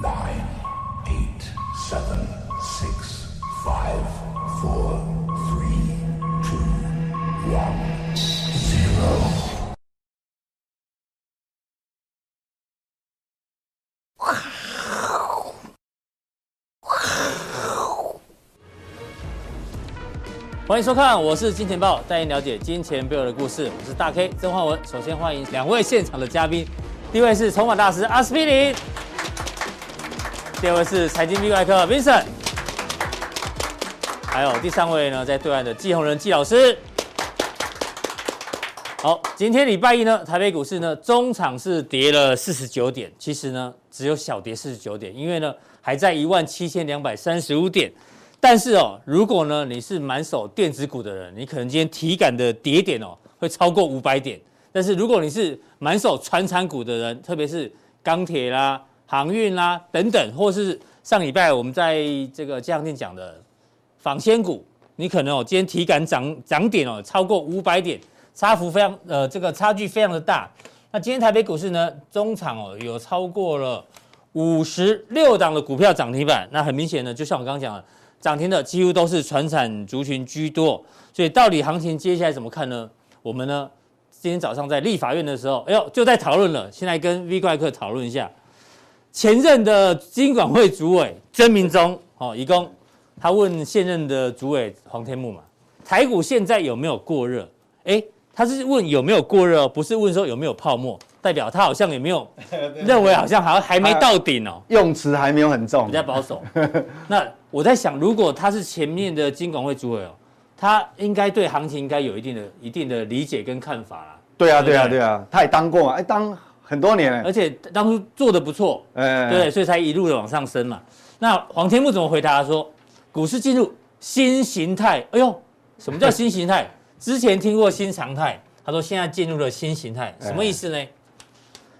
nine, eight, seven, six, five, four, three, two, one, zero. 欢迎收看，我是金钱豹，带您了解金钱背后的故事。我是大 K 曾焕文。首先欢迎两位现场的嘉宾，第一位是筹码大师阿司匹林，第二位是财经 V 怪客 Vincent，还有第三位呢，在对岸的季宏仁季老师。好，今天礼拜一呢，台北股市呢，中场是跌了四十九点，其实呢，只有小跌四十九点，因为呢，还在一万七千两百三十五点。但是哦，如果呢你是满手电子股的人，你可能今天体感的跌点哦会超过五百点。但是如果你是满手传产股的人，特别是钢铁啦、航运啦等等，或是上礼拜我们在这个这样讲的纺纤股，你可能哦今天体感涨涨点哦超过五百点，差幅非常呃这个差距非常的大。那今天台北股市呢，中场哦有超过了五十六档的股票涨停板，那很明显呢，就像我刚刚讲的。涨停的几乎都是传产族群居多，所以到底行情接下来怎么看呢？我们呢今天早上在立法院的时候，哎呦就在讨论了。先来跟 V 怪客讨论一下，前任的金管会主委曾明忠哦，一共他问现任的主委黄天木嘛，台股现在有没有过热？哎，他是问有没有过热，不是问说有没有泡沫。代表他好像也没有 认为好像好像还没到顶哦，用词还没有很重，比较保守。那我在想，如果他是前面的金管会主委哦，他应该对行情应该有一定的一定的理解跟看法啦。对啊，对啊，对啊，他也当过嘛，哎，当很多年，而且当初做的不错，哎，对，所以才一路的往上升嘛。那黄天牧怎么回答？他说股市进入新形态。哎呦，什么叫新形态？之前听过新常态，他说现在进入了新形态，什么意思呢？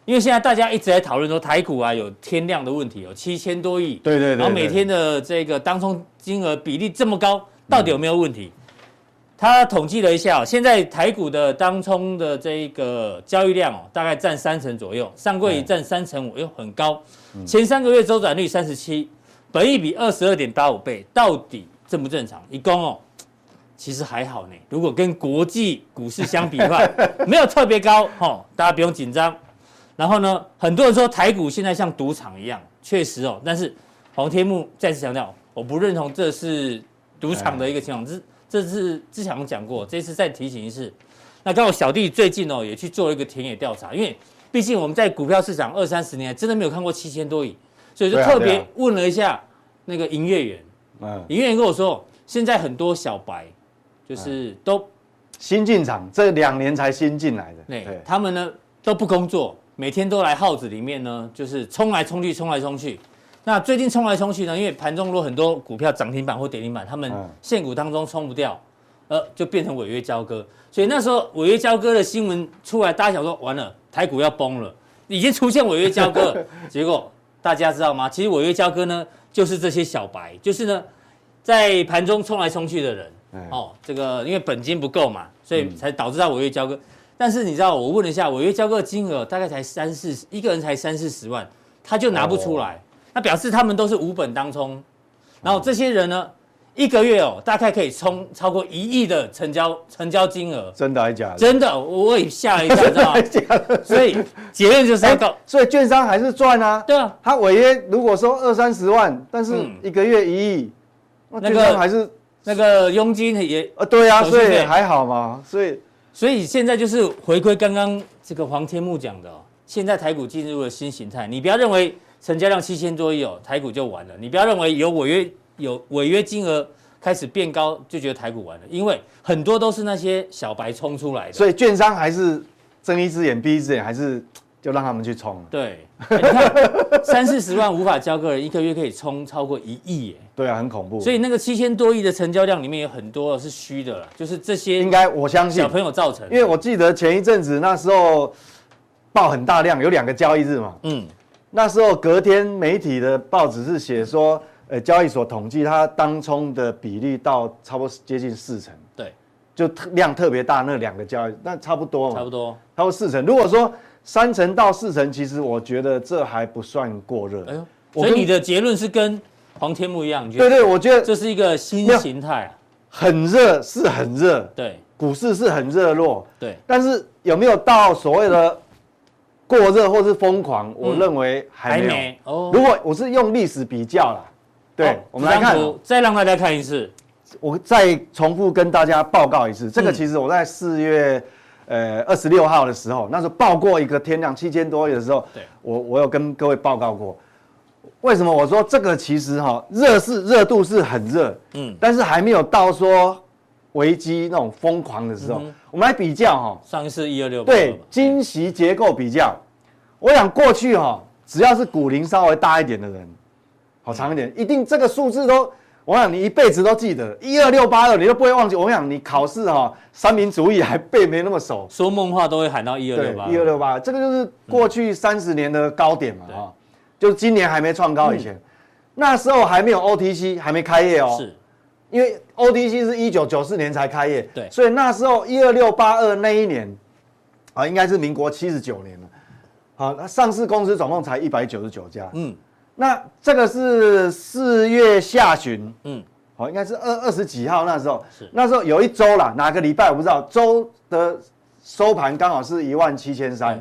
因为现在大家一直在讨论说台股啊有天量的问题，有七千多亿，对对对，然后每天的这个当冲金额比例这么高，到底有没有问题？他统计了一下，现在台股的当冲的这个交易量哦，大概占三成左右，上柜占三成五，又很高。前三个月周转率三十七，本益比二十二点八五倍，到底正不正常？一共哦，其实还好呢。如果跟国际股市相比的话，没有特别高哦，大家不用紧张。然后呢，很多人说台股现在像赌场一样，确实哦。但是黄天木再次强调，我不认同这是赌场的一个情况。这这次之前我讲过，这次再提醒一次。那刚好小弟最近哦也去做了一个田野调查，因为毕竟我们在股票市场二三十年，真的没有看过七千多亿，所以就特别问了一下那个营业员。嗯，营业员跟我说，现在很多小白就是都新进场，这两年才新进来的，对，他们呢都不工作。每天都来号子里面呢，就是冲来冲去，冲来冲去。那最近冲来冲去呢，因为盘中如果很多股票涨停板或跌停板，他们现股当中冲不掉，呃，就变成违约交割。所以那时候违约交割的新闻出来，大家想说完了，台股要崩了，已经出现违约交割。结果大家知道吗？其实违约交割呢，就是这些小白，就是呢，在盘中冲来冲去的人。哦，这个因为本金不够嘛，所以才导致他违约交割。但是你知道，我问了一下，违约交割的金额大概才三四十，一个人才三四十万，他就拿不出来，那表示他们都是无本当冲，然后这些人呢，一个月哦，大概可以冲超过一亿的成交成交金额，真的还是假的？真的，我也吓了一跳，知道吗？所以结论就是要告，所以券商还是赚啊。对啊，他违约如果说二三十万，但是一个月一亿，那个还是那个佣金也呃，对啊，所以还好嘛，所以。所以现在就是回归刚刚这个黄天木讲的，现在台股进入了新形态。你不要认为成交量七千多亿哦，台股就完了。你不要认为有违约有违约金额开始变高就觉得台股完了，因为很多都是那些小白冲出来的。所以券商还是睁一只眼闭一只眼，还是。就让他们去冲。对，欸、你看三四十万无法交割人，一个月可以冲超过一亿耶。对啊，很恐怖。所以那个七千多亿的成交量里面有很多是虚的了，就是这些应该我相信小朋友造成。因为我记得前一阵子那时候爆很大量，有两个交易日嘛。嗯。那时候隔天媒体的报纸是写说，呃，交易所统计它当冲的比例到差不多接近四成。对。就量特别大那两个交易，那差不多嘛。差不多。差不多四成。如果说三成到四成，其实我觉得这还不算过热。哎呦，所以你的结论是跟黄天木一样，对对，我觉得这是一个新形态，很热是很热，对，股市是很热络，对，但是有没有到所谓的过热或是疯狂？我认为还没有。哦，如果我是用历史比较啦，对，我们来看，再让大家看一次，我再重复跟大家报告一次，这个其实我在四月。呃，二十六号的时候，那时候报过一个天量七千多亿的时候，对，我我有跟各位报告过，为什么我说这个其实哈热是热度是很热，嗯，但是还没有到说危机那种疯狂的时候。嗯、我们来比较哈，上一次一二六对，惊喜结构比较，我想过去哈，只要是股龄稍微大一点的人，好长一点，一定这个数字都。我想你一辈子都记得一二六八二，你都不会忘记。我想你考试哈，三民主义还背没那么熟，说梦话都会喊到一二六八。一二六八，这个就是过去三十年的高点嘛，哈、嗯，就是今年还没创高以前，嗯、那时候还没有 OTC，还没开业哦。是，因为 OTC 是一九九四年才开业，对，所以那时候一二六八二那一年，啊，应该是民国七十九年了，好，那上市公司总共才一百九十九家，嗯。那这个是四月下旬，嗯，好，应该是二二十几号那时候，是。那时候有一周啦，哪个礼拜我不知道，周的收盘刚好是一万七千三，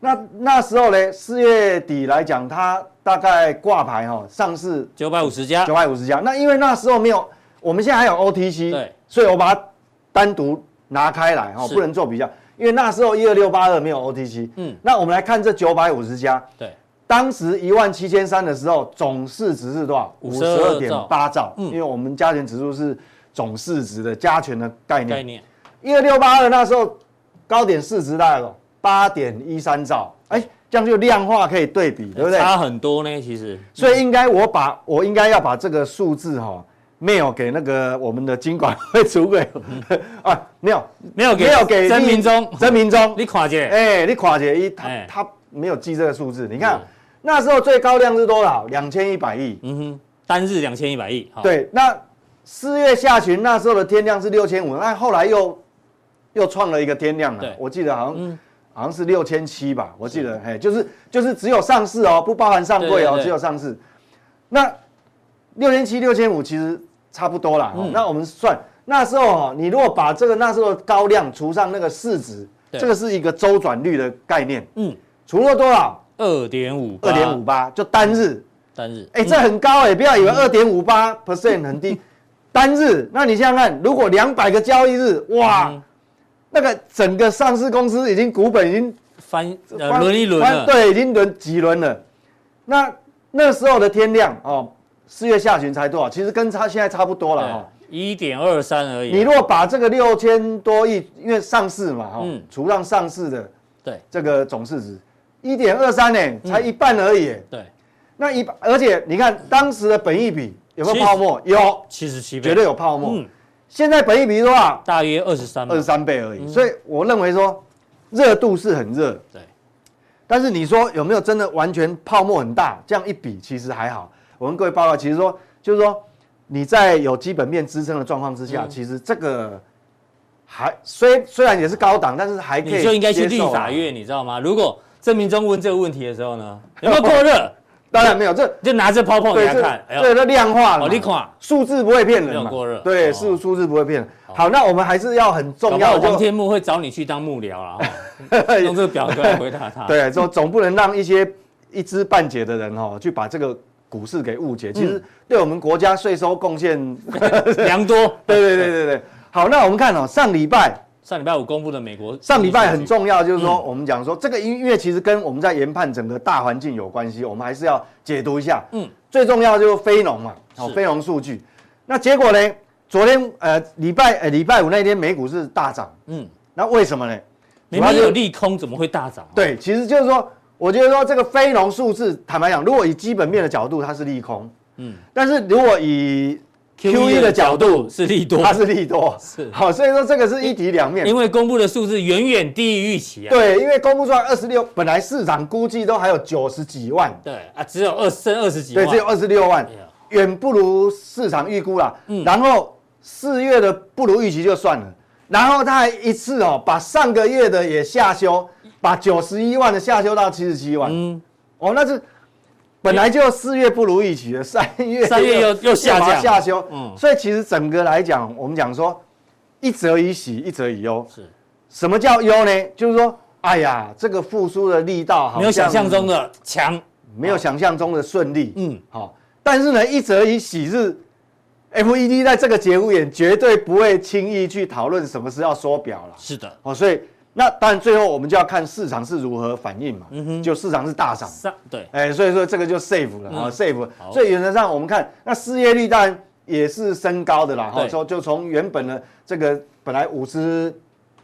那那时候呢，四月底来讲，它大概挂牌哈，上市九百五十家，九百五十家，那因为那时候没有，我们现在还有 OTC，对，所以我把它单独拿开来哈，不能做比较，因为那时候一二六八二没有 OTC，嗯，那我们来看这九百五十家，对。当时一万七千三的时候，总市值是多少？五十二点八兆。嗯，因为我们加权指数是总市值的加权的概念。概念。一二六八二那时候高点市值大概有八点一三兆。哎，这样就量化可以对比，对不对？差很多呢，其实。所以应该我把我应该要把这个数字哈，mail 给那个我们的金管会主委 啊，没有没有给没有给曾明忠曾明忠，你看一下，哎，你垮姐，一他他没有记这个数字，你看。那时候最高量是多少？两千一百亿。嗯哼，单日两千一百亿。对，那四月下旬那时候的天量是六千五，那后来又又创了一个天量了。对，我记得好像、嗯、好像是六千七吧，我记得，哎，就是就是只有上市哦，不包含上柜哦，只有上市。那六千七、六千五其实差不多啦。嗯、那我们算那时候哦，你如果把这个那时候的高量除上那个市值，对。这个是一个周转率的概念。嗯，除了多少？二点五，二点五八，就单日，单日，哎，这很高哎，不要以为二点五八 percent 很低，单日，那你想想看，如果两百个交易日，哇，那个整个上市公司已经股本已经翻轮一轮了，对，已经轮几轮了。那那时候的天量哦，四月下旬才多少？其实跟它现在差不多了哈，一点二三而已。你如果把这个六千多亿，因为上市嘛哈，除让上市的，对，这个总市值。一点二三呢，才一半而已。对，那一而且你看当时的本益比有没有泡沫？有，七十七倍，绝对有泡沫。嗯，现在本益比多少？大约二十三，二十三倍而已。所以我认为说热度是很热。对，但是你说有没有真的完全泡沫很大？这样一比其实还好。我跟各位报告，其实说就是说你在有基本面支撑的状况之下，其实这个还虽虽然也是高档，但是还可以。你就应该去立法院，你知道吗？如果郑明忠问这个问题的时候呢，有没有过热？当然没有，这就拿着泡泡给他看，对，那量化了，你看数字不会骗人嘛，没有过热，对，数数字不会骗人。好，那我们还是要很重要的，黄天木会找你去当幕僚啊，用这个表格来回答他。对，总总不能让一些一知半解的人哦，去把这个股市给误解。其实对我们国家税收贡献 良多。对对对对对。好，那我们看哦，上礼拜。上礼拜五公布的美国，上礼拜很重要，就是说我们讲说这个音乐其实跟我们在研判整个大环境有关系，我们还是要解读一下。嗯，最重要就是非农嘛，好，非农数据。那结果呢？昨天呃礼拜呃礼拜五那天美股是大涨。嗯，那为什么呢？明明有利空，怎么会大涨？对，其实就是说，我觉得说这个非农数字，坦白讲，如果以基本面的角度，它是利空。嗯，但是如果以 Q E 的角度是利多，它是利多，是好，所以说这个是一体两面。因为公布的数字远远低于预期啊。对，因为公布出来二十六，本来市场估计都还有九十几万。对啊，只有二剩二十几万。对，只有二十六万，远不如市场预估啦。嗯。然后四月的不如预期就算了，然后他还一次哦，把上个月的也下修，把九十一万的下修到七十七万。嗯。哦，那是本来就四月不如预期的，三月三月又又下降下修，嗯，所以其实整个来讲，我们讲说一则以喜，一则以忧。是，什么叫忧呢？就是说，哎呀，这个复苏的力道好像没有想象中的强，没有想象中的顺利，嗯，好。但是呢，一则以喜是，FED 在这个节骨眼绝对不会轻易去讨论什么是要缩表了。是的，哦，所以。那当然，最后我们就要看市场是如何反应嘛。嗯哼，就市场是大涨，对，哎，所以说这个就 safe 了啊，safe。所以原则上我们看，那失业率当然也是升高的啦。哈，说就从原本的这个本来五十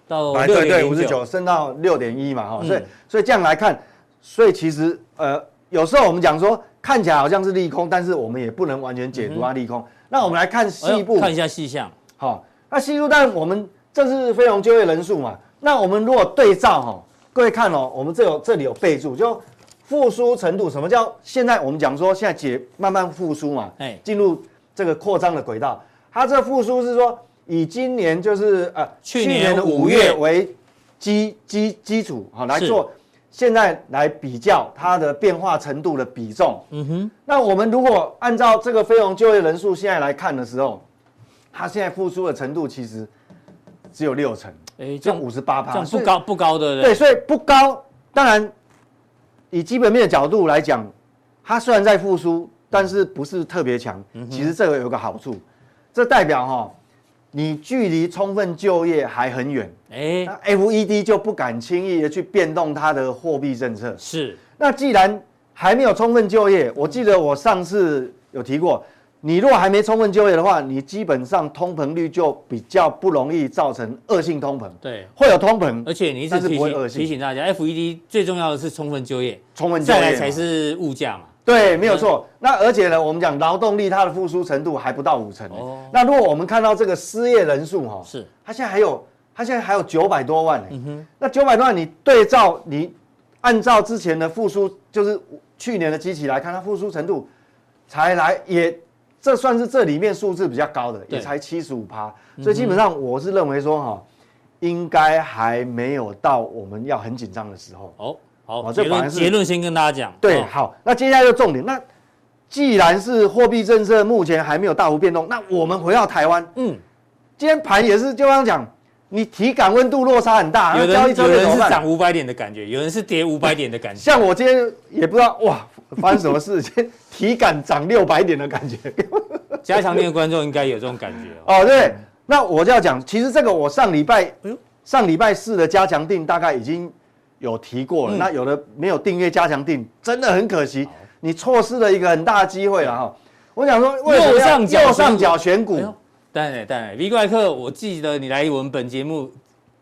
到六对五十九升到六点一嘛。哈，所以所以这样来看，所以其实呃有时候我们讲说看起来好像是利空，但是我们也不能完全解读它利空。那我们来看细部，看一下细项。好，那细部，但我们这是非农就业人数嘛。那我们如果对照哈，各位看哦，我们这有这里有备注，就复苏程度，什么叫现在我们讲说现在解慢慢复苏嘛，哎，进入这个扩张的轨道。它这复苏是说以今年就是呃去年的五月为基基基础好来做，现在来比较它的变化程度的比重。嗯哼。那我们如果按照这个非农就业人数现在来看的时候，它现在复苏的程度其实只有六成。哎，这五十八趴，这不高不高的，对，所以不高。当然，以基本面的角度来讲，它虽然在复苏，但是不是特别强。其实这个有个好处，这代表哈，你距离充分就业还很远。哎，那 FED 就不敢轻易的去变动它的货币政策。是。那既然还没有充分就业，我记得我上次有提过。你如果还没充分就业的话，你基本上通膨率就比较不容易造成恶性通膨。对，会有通膨，而且你一直提醒提醒大家，FED 最重要的是充分就业，充分就业再来才是物价嘛。对，没有错。那而且呢，我们讲劳动力它的复苏程度还不到五成。哦。那如果我们看到这个失业人数哈，是，它现在还有，它现在还有九百多万。嗯哼。那九百多万，你对照你按照之前的复苏，就是去年的基期来看，它复苏程度才来也。这算是这里面数字比较高的，也才七十五趴，所以基本上我是认为说哈，应该还没有到我们要很紧张的时候。哦，好，这反而是结论先跟大家讲。对，好，那接下来就重点。那既然是货币政策目前还没有大幅变动，那我们回到台湾，嗯，今天盘也是就刚刚讲，你体感温度落差很大，有人有人是涨五百点的感觉，有人是跌五百点的感觉。像我今天也不知道哇。发生什么事？情？体感涨六百点的感觉，加强店的观众应该有这种感觉哦。哦，对，那我就要讲，其实这个我上礼拜，上礼拜四的加强定大概已经有提过了。嗯、那有的没有订阅加强定，真的很可惜，你错失了一个很大的机会了哈。我想说，右上角右上角选股，当然当然，V 怪客，我记得你来我们本节目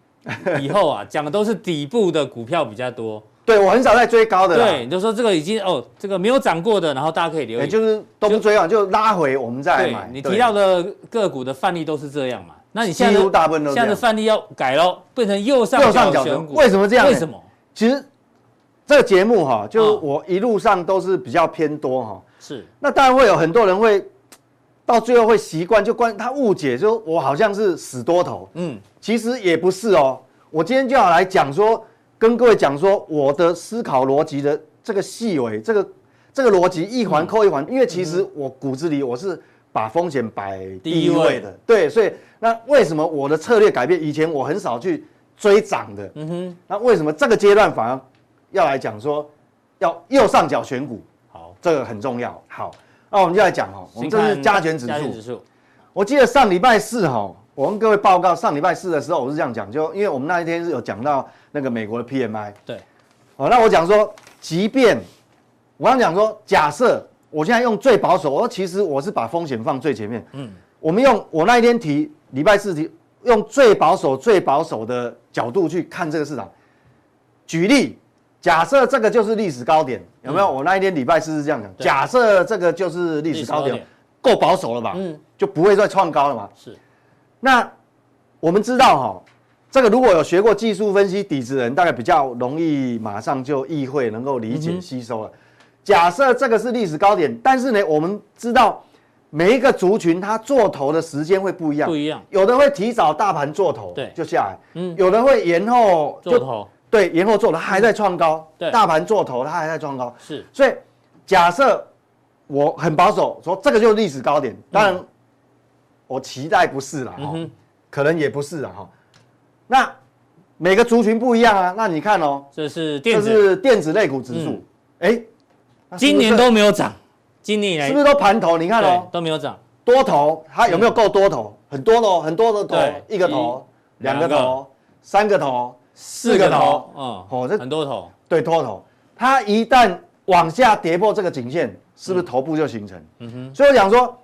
以后啊，讲的都是底部的股票比较多。对，我很少在追高的。对，你就说这个已经哦，这个没有涨过的，然后大家可以留意。就是都不追啊，就拉回我们再买。你提到的个股的范例都是这样嘛？那你现在大部分都现在的范例要改喽，变成右上角选股。为什么这样？为什么？其实这个节目哈，就我一路上都是比较偏多哈。是。那当然会有很多人会到最后会习惯，就关他误解，就我好像是死多头。嗯，其实也不是哦。我今天就要来讲说。跟各位讲说，我的思考逻辑的这个细微，这个这个逻辑一环扣一环，因为其实我骨子里我是把风险摆第一位的，对，所以那为什么我的策略改变？以前我很少去追涨的，嗯哼，那为什么这个阶段反而要来讲说要右上角选股？好，这个很重要。好，那我们就来讲哦，我们这是加权指数，我记得上礼拜四哈。我跟各位报告，上礼拜四的时候，我是这样讲，就因为我们那一天是有讲到那个美国的 PMI。对。哦，那我讲说，即便我刚讲说，假设我现在用最保守，我说其实我是把风险放最前面。嗯。我们用我那一天提礼拜四提，用最保守、最保守的角度去看这个市场。举例，假设这个就是历史高点，有没有？我那一天礼拜四是这样讲，假设这个就是历史高点，够保守了吧？嗯。就不会再创高了嘛？是。那我们知道哈，这个如果有学过技术分析底子的人，大概比较容易马上就意会，能够理解吸收了。假设这个是历史高点，但是呢，我们知道每一个族群它做头的时间会不一样，不一样，有的会提早大盘做头，对，就下来，嗯，有的会延后做头，对，延后做头，它还在创高，对，大盘做头它还在创高，是，所以假设我很保守，说这个就是历史高点，当然我期待不是啦，哈，可能也不是啦，哈。那每个族群不一样啊，那你看哦，这是电子，这是电子类股指数，哎，今年都没有涨，今年以来是不是都盘头？你看哦，都没有涨，多头它有没有够多头？很多的，很多的头，一个头，两个头，三个头，四个头，嗯，哦，这很多头，对，多头，它一旦往下跌破这个颈线，是不是头部就形成？嗯哼，所以我讲说，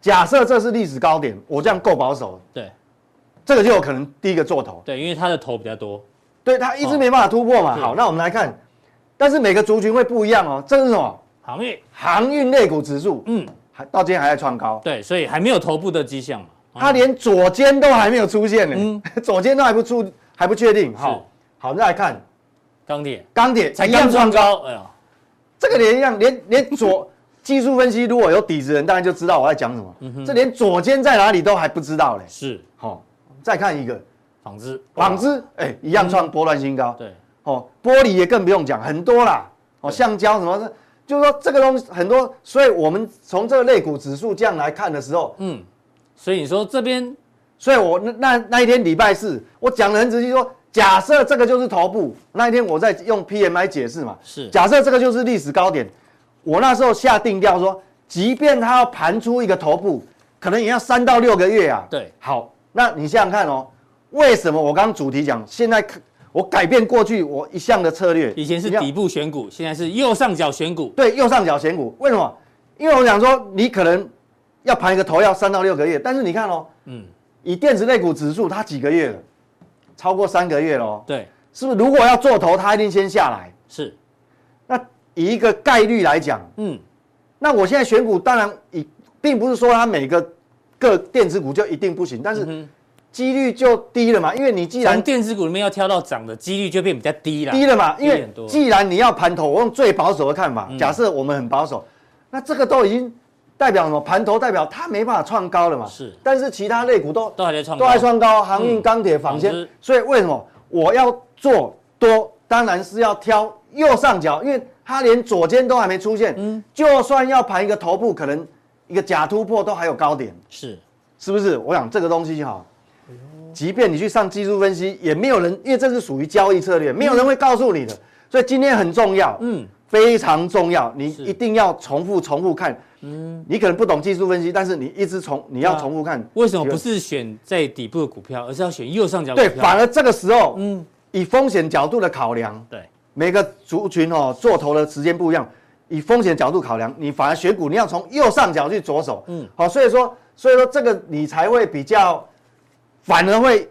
假设这是历史高点，我这样够保守，对，这个就有可能第一个做头，对，因为它的头比较多，对，它一直没办法突破嘛。好，那我们来看，但是每个族群会不一样哦。这是什么？航运，航运类股指数，嗯，还到今天还在创高，对，所以还没有头部的迹象嘛。它连左肩都还没有出现呢，嗯，左肩都还不出，还不确定。好，好，再来看钢铁，钢铁才刚创高，哎呀，这个连一样，连 连左技术分析如果有底子的人，当然就知道我在讲什么。这连左肩在哪里都还不知道嘞。是，好，再看一个纺织，纺织，哎，一样创波段新高。对，哦，玻璃也更不用讲，很多啦。哦，橡胶什么的，就是说这个东西很多，所以我们从这个类股指数这样来看的时候，嗯。所以你说这边，所以我那那那一天礼拜四，我讲得很仔细，说假设这个就是头部，那一天我在用 PMI 解释嘛，是假设这个就是历史高点，我那时候下定调说，即便它要盘出一个头部，可能也要三到六个月啊。对，好，那你想想看哦，为什么我刚刚主题讲，现在我改变过去我一向的策略，以前是底部选股，现在是右上角选股，对，右上角选股，为什么？因为我想说，你可能。要盘一个头要三到六个月，但是你看哦，嗯，以电子类股指数，它几个月了？超过三个月了。对，是不是？如果要做头，它一定先下来。是。那以一个概率来讲，嗯，那我现在选股，当然以并不是说它每个个电子股就一定不行，但是几率就低了嘛。因为你既然从电子股里面要挑到涨的几率就变比较低了。低了嘛，因为既然你要盘头，我用最保守的看法，假设我们很保守，那这个都已经。代表什么？盘头代表它没办法创高了嘛？是。但是其他类股都都还在创高，都还创高，航运、钢铁、纺纤。所以为什么我要做多？当然是要挑右上角，因为它连左肩都还没出现。嗯。就算要盘一个头部，可能一个假突破都还有高点。是。是不是？我想这个东西哈，即便你去上技术分析，也没有人，因为这是属于交易策略，没有人会告诉你的。所以今天很重要，嗯，非常重要，你一定要重复、重复看。嗯，你可能不懂技术分析，但是你一直重，你要重复看。为什么不是选在底部的股票，而是要选右上角股票？对，反而这个时候，嗯，以风险角度的考量，对，每个族群哦，做头的时间不一样，以风险角度考量，你反而选股，你要从右上角去着手，嗯，好，所以说，所以说这个你才会比较，反而会，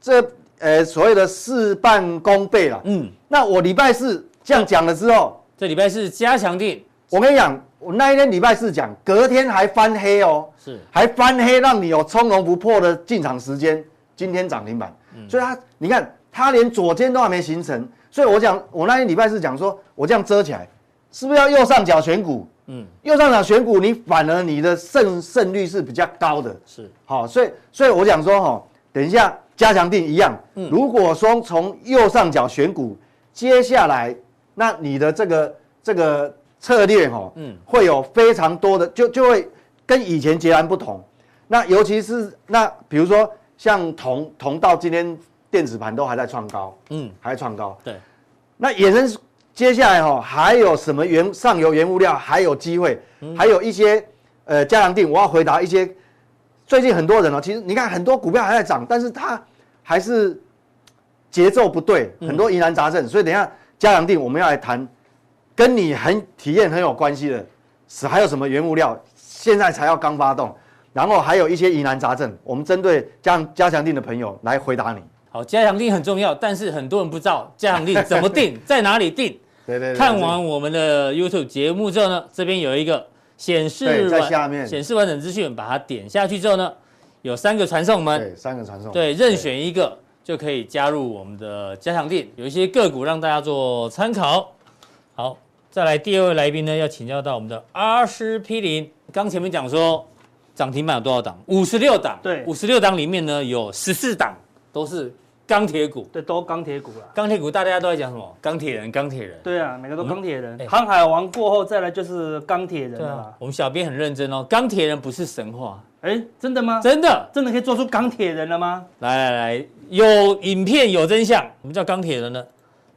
这呃所谓的事半功倍了，嗯，那我礼拜四这样讲了之后，这礼拜四加强定，我跟你讲。我那一天礼拜四讲，隔天还翻黑哦，是还翻黑，让你有从容不迫的进场时间。今天涨停板，嗯、所以它你看它连左肩都还没形成，所以我讲我那天礼拜四讲说，我这样遮起来，是不是要右上角选股？嗯，右上角选股，你反而你的胜胜率是比较高的。是，好，所以所以我讲说哈，等一下加强定一样，嗯，如果说从右上角选股，接下来那你的这个这个。策略哈，嗯，会有非常多的，就就会跟以前截然不同。那尤其是那比如说像铜，铜到今天电子盘都还在创高，嗯，还在创高。对。那衍生接下来哈还有什么原上游原物料还有机会，还有一些呃加强定，我要回答一些最近很多人哦，其实你看很多股票还在涨，但是它还是节奏不对，很多疑难杂症。所以等一下加强定我们要来谈。跟你很体验很有关系的是还有什么原物料？现在才要刚发动，然后还有一些疑难杂症，我们针对加加强定的朋友来回答你。好，加强定很重要，但是很多人不知道加强定怎么定，在哪里定。对对对。看完我们的 YouTube 节目之后呢，这边有一个显示在下面显示完整资讯，把它点下去之后呢，有三个传送门，对，三个传送，对，任选一个就可以加入我们的加强定，有一些个股让大家做参考。好。再来第二位来宾呢，要请教到我们的阿司匹林。刚前面讲说涨停板有多少档？五十六档。对，五十六档里面呢，有十四档都是钢铁股，对，都钢铁股了。钢铁股大家都在讲什么？钢铁人，钢铁人。对啊，每个都钢铁人。航海王过后再来就是钢铁人了、啊。我们小编很认真哦，钢铁人不是神话。哎、欸，真的吗？真的，真的可以做出钢铁人了吗？来来来，有影片有真相。我们叫钢铁人呢，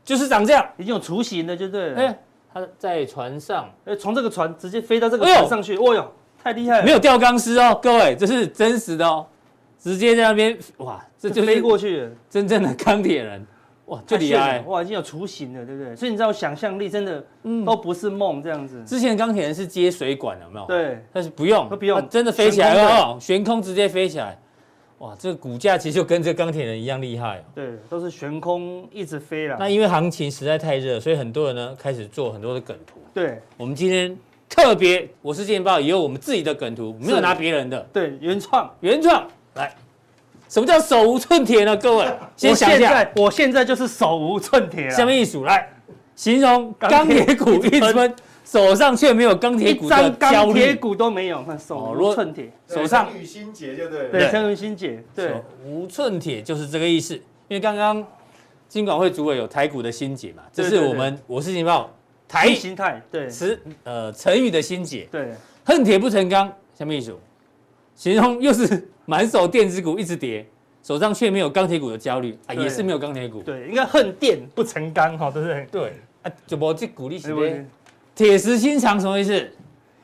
就是长这样，已经有雏形了，就对了。他在船上，哎、欸，从这个船直接飞到这个船上去。哦哟，太厉害了！没有吊钢丝哦，各位，这是真实的哦。直接在那边哇，这就是飞过去了，真正的钢铁人，哇，就厉害哇，已经有雏形了，对不对？所以你知道想象力真的，嗯，都不是梦这样子。之前钢铁人是接水管有没有？对，但是不用，不用，真的飞起来哦，悬空直接飞起来，哇，这个股价其实就跟这个钢铁人一样厉害哦。对，都是悬空一直飞了。那因为行情实在太热，所以很多人呢开始做很多的梗图。对，我们今天特别，我是健报也有我们自己的梗图，没有拿别人的，对，原创，原创来。什么叫手无寸铁呢？各位，先想一下。我现在，我现在就是手无寸铁了。下面一数来，形容钢铁股一分，手上却没有钢铁股的焦虑。钢铁股都没有，看手无寸铁，手上成语心结就对了。对，成语心结，对，手无寸铁就是这个意思。因为刚刚金管会主委有台股的心结嘛，这是我们我是情报台心态，对，词呃成语的心结。对，恨铁不成钢，下面一组，形容又是。满手电子股一直跌，手上却没有钢铁股的焦虑啊，也是没有钢铁股。对，应该恨电不成钢，哈，对不对？对啊，就无这鼓励什么？铁石心肠什么意思？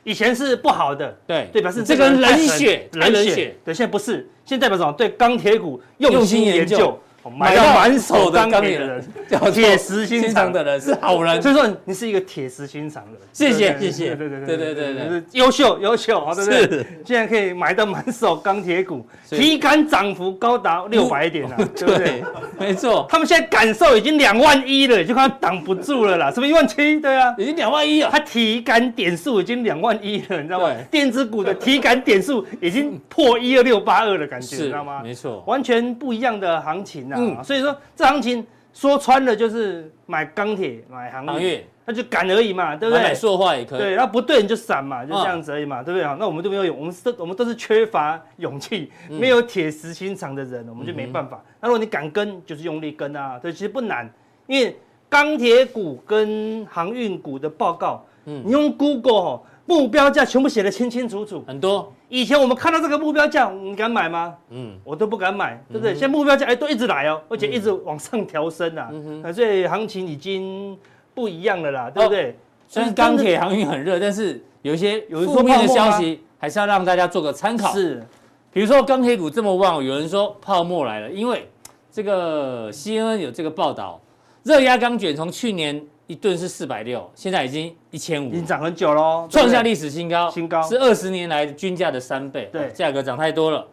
以前是不好的，对对，表示这个人冷血，冷血。对，现在不是，现在代表什么？对钢铁股用心研究。买到满手的钢铁人，铁石心肠的人是好人，所以说你是一个铁石心肠的人。谢谢谢谢，对对对对对对，优秀优秀，好对不对？竟然可以买到满手钢铁股，体感涨幅高达六百点啊，对不对？没错，他们现在感受已经两万一了，就看挡不住了啦。是不是一万七？对啊，已经两万一了。他体感点数已经两万一了，你知道吗？电子股的体感点数已经破一二六八二的感觉，你知道吗？没错，完全不一样的行情啊。所以说。这行情说穿了就是买钢铁、买航运，那就赶而已嘛，对不对？买塑化也可以。对，那不对你就闪嘛，就这样子而已嘛，对不对？那我们都没有勇，我们是，我们都是缺乏勇气，没有铁石心肠的人，我们就没办法。那如果你敢跟，就是用力跟啊，对，其实不难，因为钢铁股跟航运股的报告，嗯，你用 Google 目标价全部写得清清楚楚，很多。以前我们看到这个目标价，你敢买吗？嗯，我都不敢买，对不对？现在目标价哎都一直来哦，而且一直往上调升啊，所以行情已经不一样了啦，对不对？虽然钢铁航运很热，但是有一些有负面的消息，还是要让大家做个参考。是，比如说钢铁股这么旺，有人说泡沫来了，因为这个 CNN 有这个报道，热轧钢卷从去年。一吨是四百六，现在已经一千五，已经涨很久喽，创下历史新高，新高。是二十年来均价的三倍，对，价格涨太多了。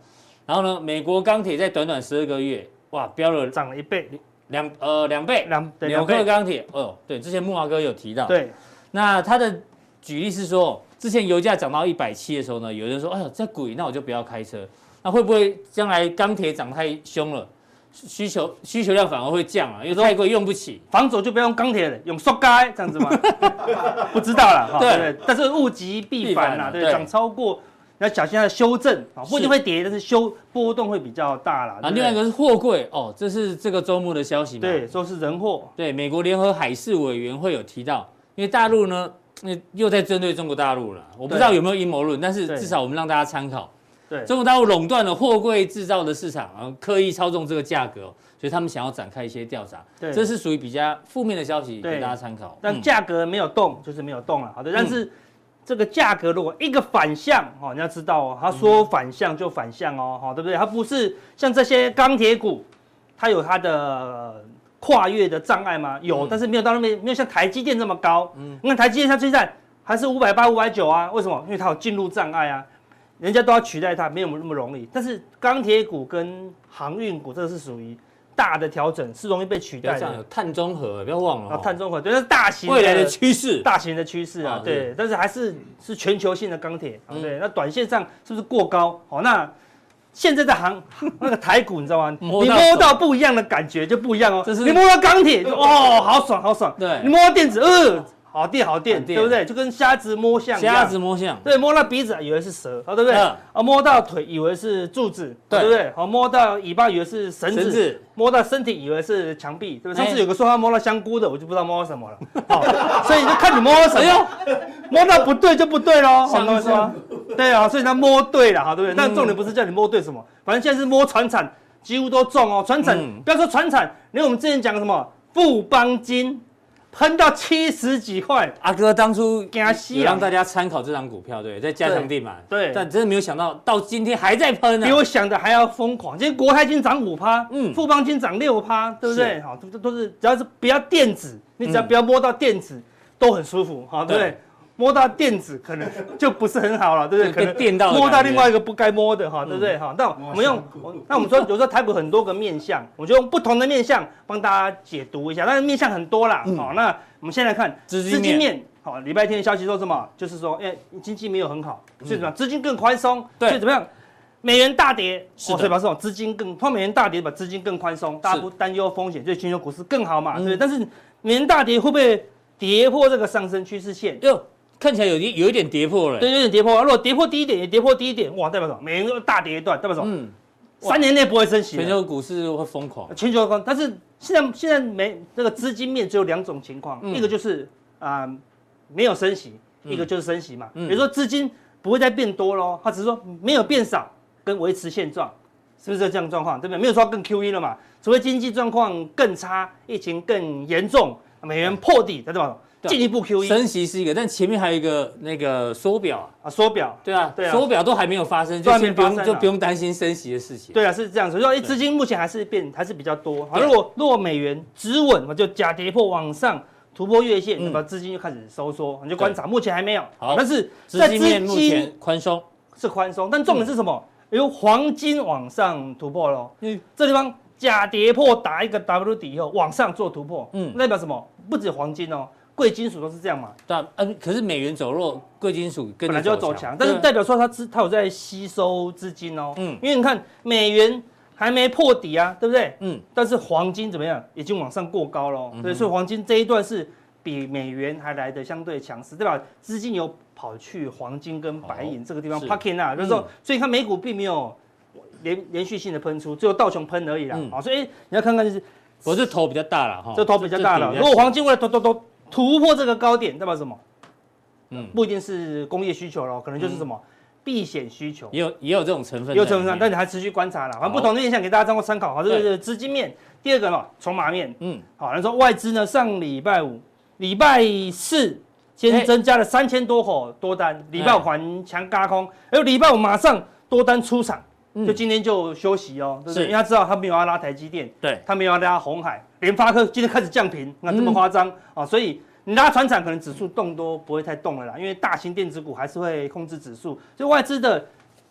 然后呢，美国钢铁在短短十二个月，哇，飙了涨了一倍，两呃两倍，两纽克钢铁，哦，对，之前木华哥有提到，对，那他的举例是说，之前油价涨到一百七的时候呢，有人说，哎呦，这鬼，那我就不要开车，那会不会将来钢铁涨太凶了？需求需求量反而会降啊，因为太贵用不起。防走就不要用钢铁了，用塑胶这样子吗？不知道了，对对？但是物极必反呐，对，涨超过要小心它的修正啊，不一定会跌，但是修波动会比较大啦。啊，另外一个是货柜哦，这是这个周末的消息嘛？对，说是人货。对，美国联合海事委员会有提到，因为大陆呢，又在针对中国大陆了，我不知道有没有阴谋论，但是至少我们让大家参考。对，中国大陆垄断了货柜制造的市场，然后刻意操纵这个价格，所以他们想要展开一些调查。对，这是属于比较负面的消息，给大家参考。但价格没有动，就是没有动了。好的，但是这个价格如果一个反向，哦，你要知道哦，他说反向就反向哦，好，对不对？它不是像这些钢铁股，它有它的跨越的障碍吗？有，但是没有到那边，没有像台积电这么高。嗯，你看台积电它现在还是五百八、五百九啊？为什么？因为它有进入障碍啊。人家都要取代它，没有那么容易。但是钢铁股跟航运股，这个是属于大的调整，是容易被取代的。有碳中和，不要忘了。啊，碳中和，对，那是大型未来的趋势，大型的趋势啊，对。但是还是是全球性的钢铁，对。那短线上是不是过高？好，那现在的航 那个台股，你知道吗？你摸到不一样的感觉就不一样哦。你摸到钢铁，就哦，好爽，好爽。对。你摸到电子，呃，好电好电，好电对不对？就跟瞎子摸象瞎子摸象，对，摸到鼻子以为是蛇，好，对不对？嗯啊，摸到腿以为是柱子，对对不对？好，摸到尾巴以为是绳子，摸到身体以为是墙壁，对不对？哎上次有个说他摸到香菇的，我就不知道摸到什么了。好，所以就看你摸到什么，摸到不对就不对喽，香菇懂我意思吗？对啊，所以他摸对了，哈，对不对？但重点不是叫你摸对什么，反正现在是摸传产，几乎都中哦。传产，嗯不要说传产，连我们之前讲的什么富邦金，喷到七十几块。阿哥当初惊死啊有让大家参考这张股票，对，在加强地买，对但真的没有想到到今天还在喷比。我想的还要疯狂。今天国泰金涨五趴，嗯嗯，富邦金涨六趴，对不对？好，都都是只要是不要电子，你只要不要摸到电子，都很舒服，好，对不对对？摸到电子可能就不是很好了，对不对？可能电到摸到另外一个不该摸的，哈，对不对？哈，那我们用，那我们说有时候台股很多个面相，我就用不同的面相帮大家解读一下，但是面相很多啦，好，那我们先来看资金面面。好，礼拜天的消息说什么？就是说，哎，经济没有很好，所以怎么样？资金更宽松，对所以怎么样？美元大跌，是所以表示哦，资金更，通常美元大跌，把资金更宽松，大家不担忧风险，所以全球股市更好嘛，对不对？但是美元大跌会不会跌破这个上升趋势线？哟，看起来有一有一点跌破了。对，有点跌破。如果跌破低一点，也跌破低一点，哇，代表什么？美元又大跌一段，代表什么？嗯，三年内不会升息。全球股市会疯狂。全球疯，但是现在现在没这个资金面只有两种情况，嗯一个就是啊、没有升息，一个就是升息嘛。嗯比如说资金不会再变多喽，它只是说没有变少，跟维持现状，是不是这样状况？对不对？没有说要更 QE 了嘛，除非经济状况更差，疫情更严重，美元破底，对吧？对进一步 QE 升息是一个，但前面还有一个那个缩表啊，啊，缩表。对啊，对啊缩表都还没有发生，就先不用就不用担心升息的事情。对啊，是这样子。所以说，资金目前还是变还是比较多。好，如果如果美元止稳，我就假跌破往上突破月线，嗯那么资金就开始收缩，你就观察。目前还没有，好但是在资金面目前宽松，是宽松，但重点是什么？由黄金往上突破咯。嗯这地方假跌破打一个 W 底以后往上做突破，嗯嗯，代表什么？不止黄金哦，贵金属都是这样嘛。对啊，嗯，可是美元走弱，贵金属跟本来就要走强，但是代表说它资它有在吸收资金哦。嗯嗯，因为你看美元还没破底啊，对不对？嗯，但是黄金怎么样？已经往上过高了，对，所以黄金这一段是比美元还来的相对强势，对吧？资金有跑去黄金跟白银这个地方 parking 啊，就是说，所以它美股并没有连连续性的喷出，只有道琼喷而已啦。嗯啊，所以你要看看就是我这头比较大了哈，这头比较大了。如果黄金为了突突突突破这个高点，代表什么？嗯不一定是工业需求咯，可能就是什么避险需求。也有也有这种成分也有成分，但你还持续观察啦。反正不同的面向给大家当做参考。好，这是资金面。第二个嘛，筹码面。嗯，好，那说外资呢，上礼拜五、礼拜四先增加了三千多口多单，礼拜五还强加空，而礼拜五马上多单出场，就今天就休息哦，对不是。对？因为他知道他没有要拉台积电，对，他没有要拉红海、联发科，今天开始降频，那这么夸张啊？所以你拉船产可能指数动都不会太动了啦，因为大型电子股还是会控制指数，所以外资的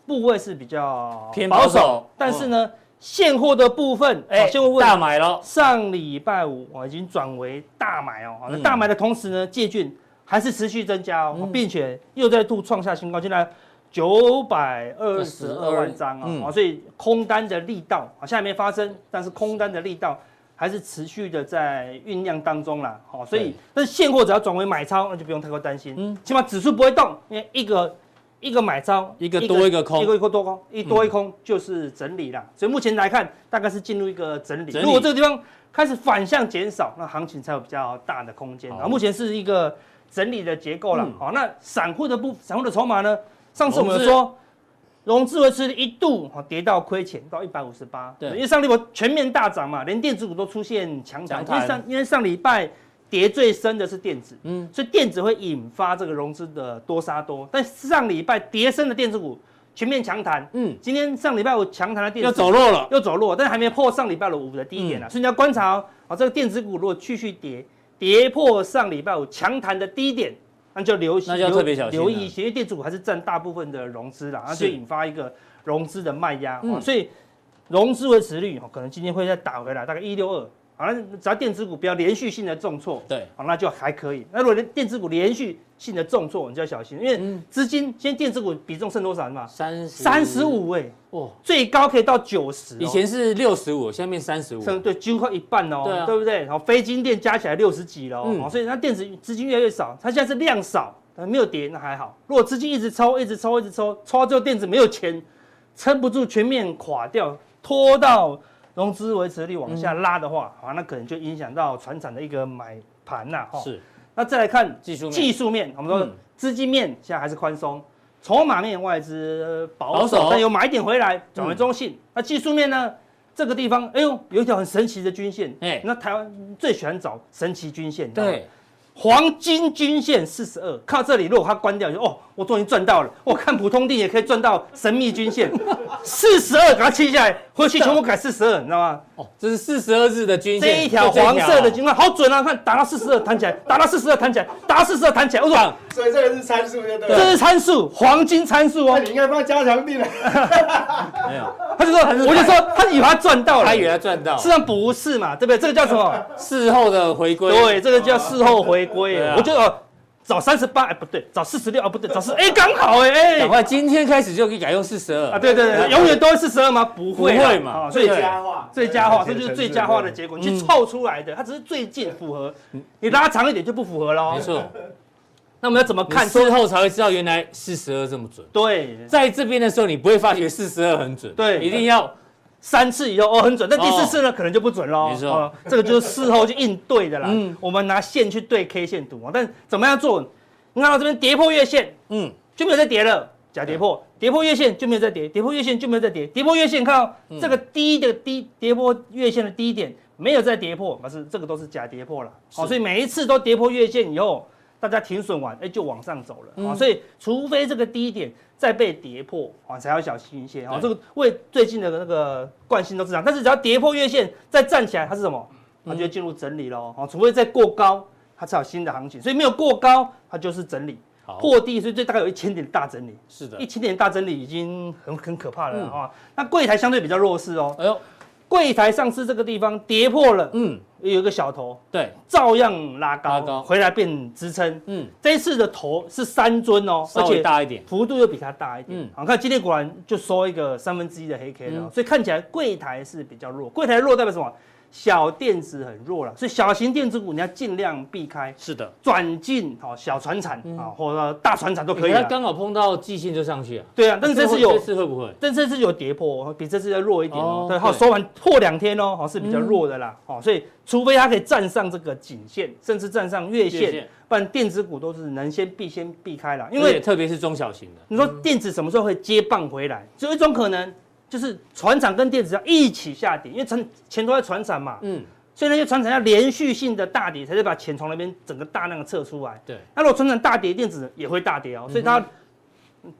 部位是比较偏保守但是呢，现货的部分，哎，哎现货部分大买了，上礼拜五我已经转为大买哦，那嗯大买的同时呢，借券还是持续增加哦，嗯。并且又再度创下新高，现在九百二十二万张啊哦，所以空单的力道好像还没发生，但是空单的力道还是持续的在酝酿当中啦，好，所以对但是现货只要转为买超，那就不用太过担心，嗯起码指数不会动，因为一个一个买超，一个多一个空一个一个多空，一多一空就是整理啦。所以目前来看，大概是进入一个整理。如果这个地方开始反向减少，那行情才有比较大的空间。啊，目前是一个整理的结构啦嗯。好，那散户的部，散户的筹码呢？上次我们说，融资维持一度哈跌到亏钱到一百五十八，对。因为上礼拜全面大涨嘛，连电子股都出现强弹，因为上因为上礼拜跌最深的是电子，嗯，所以电子会引发这个融资的多杀多，但上礼拜跌深的电子股全面强弹，嗯，今天上礼拜五强弹的电子又走弱了，又走弱，但是还没破上礼拜五的低点啊，嗯。所以你要观察哦，啊，这个电子股如果继续跌，跌破上礼拜五强弹的低点，那就留那就要特别小心留意一些，因为电子股还是占大部分的融资啦，那就引发一个融资的卖压，所以融资维持率哦，可能今天会再打回来，大概一六二好，那只要电子股不要连续性的重挫，对，好，那就还可以。那如果电子股连续性的重挫，你就要小心，因为资金现在电子股比重剩多少嘛？三十三十五哎，哇，最高可以到九十，以前是六十五，现在变三十五，对，几乎快一半哦，对啊，对不对？然后非金电加起来六十几了，哦，所以它电子资金越来越少，它现在是量少，没有跌，那还好。如果资金一直抽，一直抽，一直抽，抽到最后电子没有钱，撑不住，全面垮掉，拖到。融资维持力往下拉的话，啊，那可能就影响到船产的一个买盘呐，哈。是。那再来看技术面，技术面，我们说资金面现在还是宽松，筹码面外资保守，但有买点回来，转为中性。那技术面呢？这个地方，哎呦，有一条很神奇的均线，哎，那台湾最喜欢找神奇均线，对。黄金均线四十二，靠这里，如果它关掉就，哦，我终于赚到了。我看普通地也可以赚到神秘均线，四十二，给它切下来，回去全部改四十二，你知道吗？哦，这是四十二日的均线，这一条黄色的均线，好准啊！看打到四十二弹起来，打到四十二弹起来，打到四十二弹起来，我说，所以这个是参数，对不对？这是参数，黄金参数哦。那你应该放加强地了。没有，他就说，我就说，他以为他赚到了，他以为他赚到，实际上不是嘛，对不对？这个叫什么？事后的回归。对，这个叫事后回归。我觉得。找三十八哎，不对，找四十六啊，不对，找四哎，刚好哎哎，赶快今天开始就可以改用四十二啊！对对对，永远都是四十二吗？不会，不会嘛？最佳化，最佳化，这就是最佳化的结果，你去凑出来的，它只是最近符合，你拉长一点就不符合喽。没错。那我们要怎么看？之后才会知道原来四十二这么准。对，在这边的时候你不会发觉四十二很准，对，一定要。三次以后哦很准，但第四次呢可能就不准喽。没错，这个就是事后去应对的啦。嗯，我们拿线去对 K 线图啊，但怎么样做？你看到这边跌破月线，嗯，就没有再跌了。假跌破，跌破月线就没有再跌，跌破月线就没有再跌，跌破月线看到这个低的低跌破月线的低点没有再跌破，而是这个都是假跌破了。好，所以每一次都跌破月线以后，大家停损完，哎，就往上走了。好，所以除非这个低点。再被跌破啊，才要小心一些啊。这个为最近的那个惯性都是这样，但是只要跌破月线再站起来，它是什么？它就会进入整理喽。啊，除非再过高，它才有新的行情。所以没有过高，它就是整理。破地，所以这大概有一千点大整理。是的，一千点大整理已经很很可怕了啊。那柜台相对比较弱势哦。哎呦。柜台上次这个地方跌破了，嗯，有一个小头，对，照样拉高，拉高。回来变支撑，嗯，这一次的头是三尊哦，而且大一点，幅度又比它大一点，嗯，好，看今天果然就收一个三分之一的黑 K 了，嗯，所以看起来柜台是比较弱，柜台弱代表什么？小电子很弱了，所以小型电子股你要尽量避开。是的，转进好小船产啊，或者大船产都可以。它刚好碰到季线就上去了。对啊，但是这次有这次会不会？但这次有跌破，比这次要弱一点哦。对，好，收完破两天哦，好是比较弱的啦。好，所以除非它可以站上这个颈线，甚至站上月线，不然电子股都是能先避先避开了。因为特别是中小型的，你说电子什么时候会接棒回来？只有一种可能，就是船厂跟电子要一起下跌，因为钱钱都在船厂嘛。嗯。所以那些船厂要连续性的大跌，才是把钱从那边整个大量的撤出来。对，那如果船厂大跌，电子也会大跌哦。所以它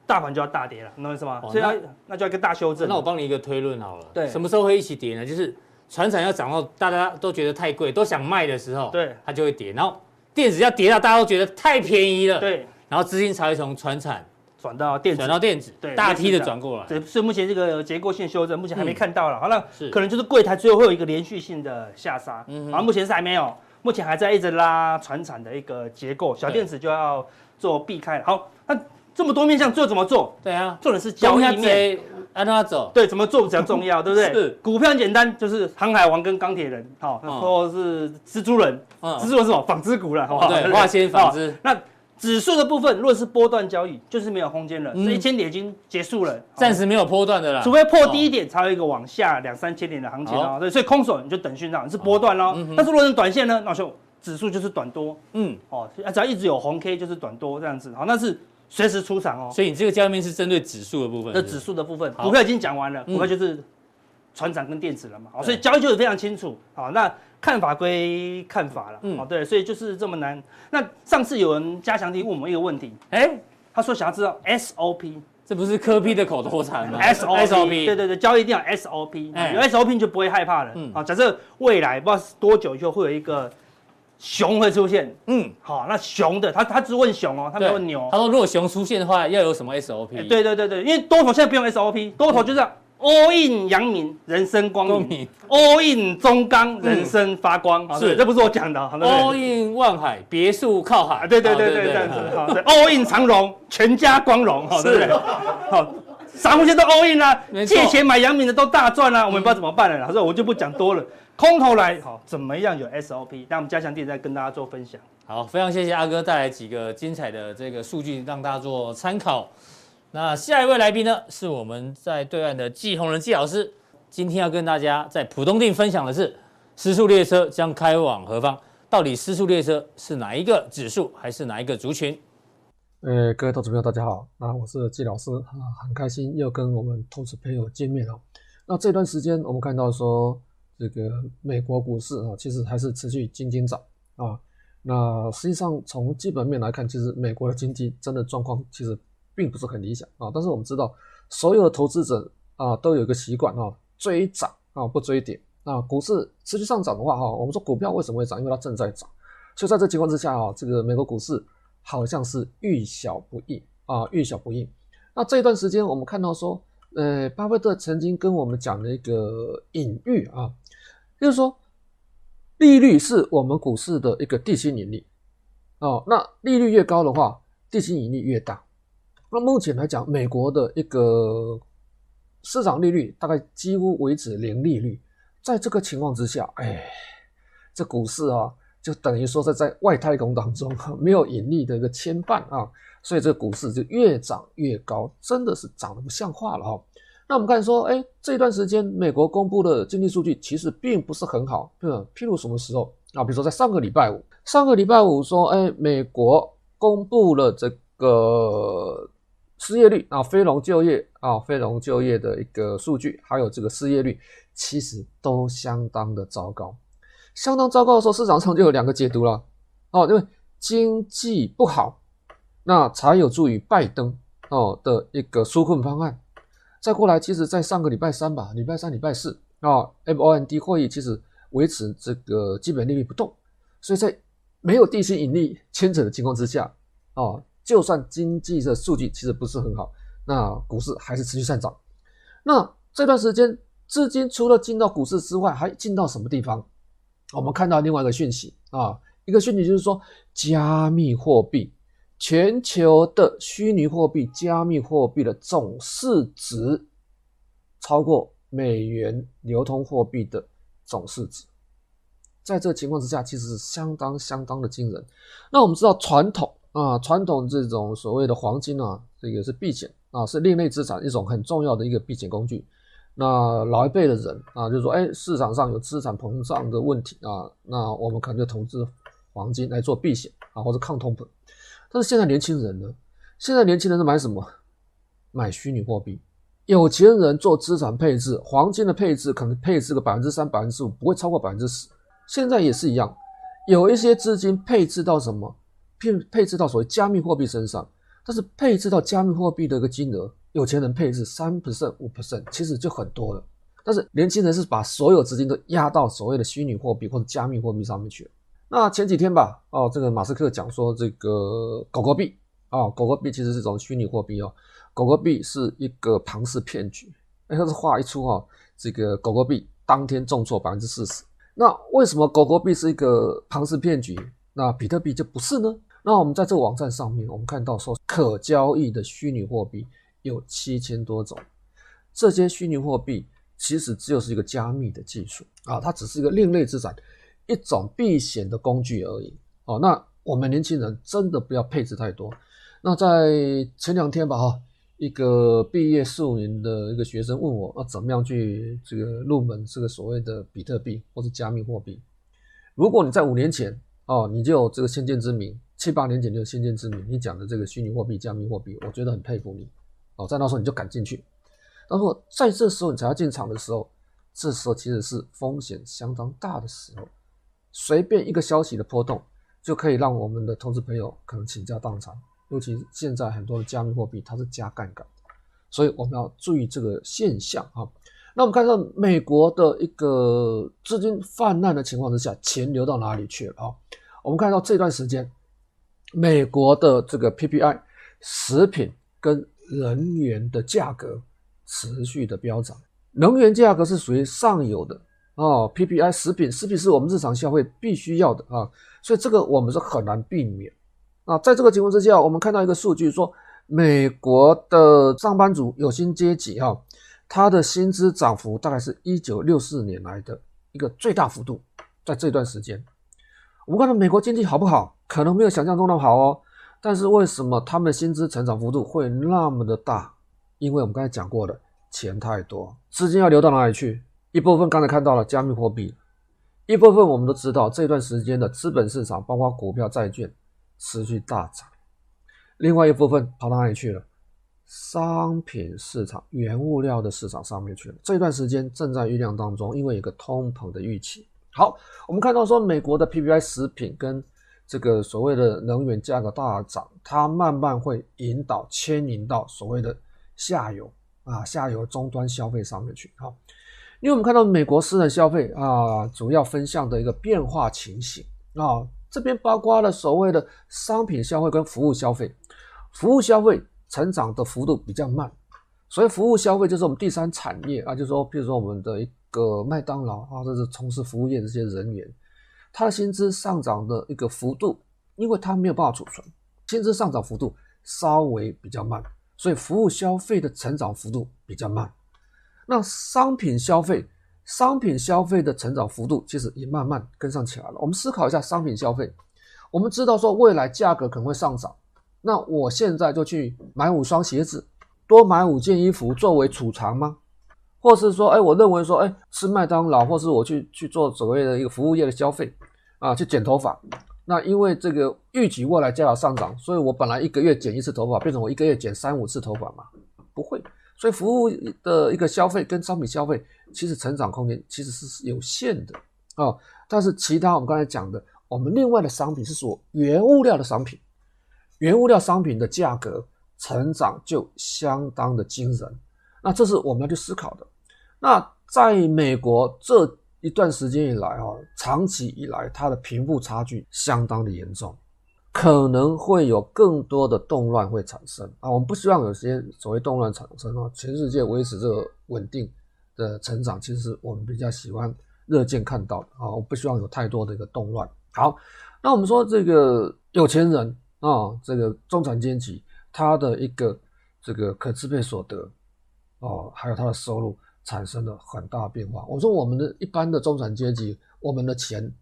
大盘就要大跌了，你懂我意思吗？所以它那就要一个大修正。那我帮你一个推论好了。对。什么时候会一起跌呢？就是船厂要涨到大家都觉得太贵，都想卖的时候，对，它就会跌。然后电子要跌到大家都觉得太便宜了，对，然后资金才会从传产。转到电子，转到电子，对，大批的转过来，对，所以目前这个结构性修正，目前还没看到了，好，那可能就是柜台最后会有一个连续性的下杀，嗯，啊，目前是还没有，目前还在一直拉船产的一个结构，小电子就要做避开，好，那这么多面向最后怎么做？对啊，做的是交易面，按它走，对，怎么做比较重要，对不对？是，股票很简单，就是航海王跟钢铁人，好，或者是蜘蛛人，蜘蛛人是什么？纺织股了，好不好，对，化纤纺织，那。指数的部分，如果是波段交易，就是没有空间了，这一千点已经结束了，暂时没有波段的了，除非破低点，才有一个往下两三千点的行情哦。对，所以空手你就等讯号，你是波段喽。但是如果是短线呢，那就指数就是短多，嗯，哦，只要一直有红 K 就是短多这样子，好，那是随时出场哦。所以你这个交易面是针对指数的部分，那指数的部分，股票已经讲完了，股票就是船长跟电子了嘛，好，所以交易就是非常清楚，好，那。看法归看法了，嗯，哦，对，所以就是这么难。那上次有人加强地问我们一个问题，哎，他说想要知道 SOP，这不是柯 P 的口头禅吗？SOP，对对对，交易一定要 SOP，有 SOP 就不会害怕了。嗯，好，假设未来不知道多久以后会有一个熊会出现，嗯，好，那熊的他他只问熊哦，他没问牛。他说如果熊出现的话，要有什么 SOP？对对对对，因为多头现在不用 SOP，多头就是 all in 阳明，人生光明；all in 中钢，人生发光。是，这不是我讲的。all in 万海，别墅靠海。对对对对，这样子。好，all in 长荣，全家光荣。好，对不对？好，散户现在都 all in 啦，借钱买阳明的都大赚啦。我们不知道怎么办了，老师，我就不讲多了。空头来，好，怎么样有 SOP？那我们加强錠再跟大家做分享。好，非常谢谢阿哥带来几个精彩的这个数据，让大家做参考。那下一位来宾呢，是我们在对岸的季鸿仁季老师。今天要跟大家在浦东店分享的是，失速列车将开往何方？到底失速列车是哪一个指数，还是哪一个族群？呃，各位投资朋友，大家好，那我是季老师啊，很开心又跟我们投资朋友见面了。那这段时间我们看到说，这个美国股市啊，其实还是持续惊惊涨啊。那实际上从基本面来看，其实美国的经济真的状况其实。并不是很理想啊，但是我们知道，所有的投资者啊都有一个习惯啊，追涨啊不追跌啊。股市持续上涨的话哈，我们说股票为什么会涨？因为它正在涨。所以在这情况之下啊，这个美国股市好像是遇小不易啊，遇小不易。那这一段时间我们看到说，呃，巴菲特曾经跟我们讲了一个隐喻啊，就是说利率是我们股市的一个地心引力哦，那利率越高的话，地心引力越大。那目前来讲，美国的一个市场利率大概几乎维持零利率，在这个情况之下，哎，这股市啊，就等于说是在外太空当中没有引力的一个牵绊啊，所以这股市就越涨越高，真的是涨得不像话了哈。那我们看说，哎，这段时间美国公布的经济数据其实并不是很好，对吧？譬如什么时候啊？比如说在上个礼拜五，上个礼拜五说，哎，美国公布了这个。失业率啊，非农就业啊，非农就业的一个数据，还有这个失业率，其实都相当的糟糕，相当糟糕的时候，市场上就有两个解读了哦，因为经济不好，那才有助于拜登哦的一个纾困方案。再过来，其实在上个礼拜三吧，礼拜三、礼拜四啊，FOMC 会议其实维持这个基本利率不动，所以在没有地心引力牵扯的情况之下啊。就算经济的数据其实不是很好，那股市还是持续上涨。那这段时间资金除了进到股市之外，还进到什么地方？我们看到另外一个讯息啊，一个讯息就是说，加密货币，全球的虚拟货币、加密货币的总市值超过美元流通货币的总市值。在这情况之下，其实是相当相当的惊人。那我们知道传统。啊，传统这种所谓的黄金啊，这个是避险啊，是另类资产一种很重要的一个避险工具。那老一辈的人啊，就是说，哎，市场上有资产膨胀的问题啊，那我们可能就投资黄金来做避险啊，或者抗通膨。但是现在年轻人呢，现在年轻人是买什么？买虚拟货币。有钱人做资产配置，黄金的配置可能配置个百分之三、百分之五，不会超过百分之十。现在也是一样，有一些资金配置到什么？配配置到所谓加密货币身上，但是配置到加密货币的一个金额，有钱人配置三 percent 五 percent，其实就很多了。但是年轻人是把所有资金都压到所谓的虚拟货币或者加密货币上面去。那前几天吧，哦，这个马斯克讲说这个狗狗币啊，狗狗币其实是一种虚拟货币哦，狗狗币是一个庞氏骗局。哎，他这话一出哈，这个狗狗币当天重挫百分之四十。那为什么狗狗币是一个庞氏骗局？那比特币就不是呢？那我们在这个网站上面，我们看到说可交易的虚拟货币有七千多种，这些虚拟货币其实只有是一个加密的技术啊，它只是一个另类资产，一种避险的工具而已。哦，那我们年轻人真的不要配置太多。那在前两天吧，哈，一个毕业四五年的一个学生问我，要怎么样去这个入门这个所谓的比特币或是加密货币？如果你在五年前哦，你就有这个先见之明。七八年前就有先见之明，你讲的这个虚拟货币、加密货币，我觉得很佩服你哦。在那时候你就敢进去，然后在这时候你才要进场的时候，这时候其实是风险相当大的时候，随便一个消息的波动就可以让我们的投资朋友可能倾家荡产。尤其现在很多的加密货币它是加杠杆，所以我们要注意这个现象啊。那我们看到美国的一个资金泛滥的情况之下，钱流到哪里去了啊？我们看到这段时间。美国的这个 PPI，食品跟能源的价格持续的飙涨，能源价格是属于上游的哦，PPI 食品，食品是我们日常消费必须要的啊，所以这个我们是很难避免。啊，在这个情况之下，我们看到一个数据说，美国的上班族有薪阶级哈，他的薪资涨幅大概是一九六四年来的一个最大幅度，在这段时间，我们看到美国经济好不好？可能没有想象中那么好哦，但是为什么他们的薪资成长幅度会那么的大？因为我们刚才讲过的。钱太多，资金要流到哪里去？一部分刚才看到了加密货币，一部分我们都知道这段时间的资本市场，包括股票、债券持续大涨。另外一部分跑到哪里去了？商品市场、原物料的市场上面去了。这段时间正在酝酿当中，因为有个通膨的预期。好，我们看到说美国的 PPI 食品跟这个所谓的能源价格大涨，它慢慢会引导牵引到所谓的下游。啊，下游终端消费上面去，好，因为我们看到美国私人消费啊，主要分项的一个变化情形啊，这边包括了所谓的商品消费跟服务消费，服务消费成长的幅度比较慢，所以服务消费就是我们第三产业啊，就是说，比如说我们的一个麦当劳啊，这是从事服务业的这些人员，他的薪资上涨的一个幅度，因为他没有办法储存，薪资上涨幅度稍微比较慢。所以服务消费的成长幅度比较慢，那商品消费，商品消费的成长幅度其实也慢慢跟上起来了。我们思考一下商品消费，我们知道说未来价格可能会上涨，那我现在就去买五双鞋子，多买五件衣服作为储藏吗？或是说，哎，我认为说，哎，吃麦当劳，或是我去去做所谓的一个服务业的消费，啊，去剪头发。那因为这个预期未来价格上涨，所以我本来一个月剪一次头发，变成我一个月剪三五次头发嘛？不会，所以服务的一个消费跟商品消费其实成长空间其实是有限的哦。但是其他我们刚才讲的，我们另外的商品是说原物料的商品，原物料商品的价格成长就相当的惊人。那这是我们要去思考的。那在美国这。一段时间以来，哈，长期以来，它的贫富差距相当的严重，可能会有更多的动乱会产生啊。我们不希望有些所谓动乱产生啊。全世界维持这个稳定的成长，其实我们比较喜欢乐见看到的啊。我不希望有太多的一个动乱。好，那我们说这个有钱人啊，这个中产阶级，他的一个这个可支配所得哦，还有他的收入。产生了很大变化。我说，我们的一般的中产阶级，我们的钱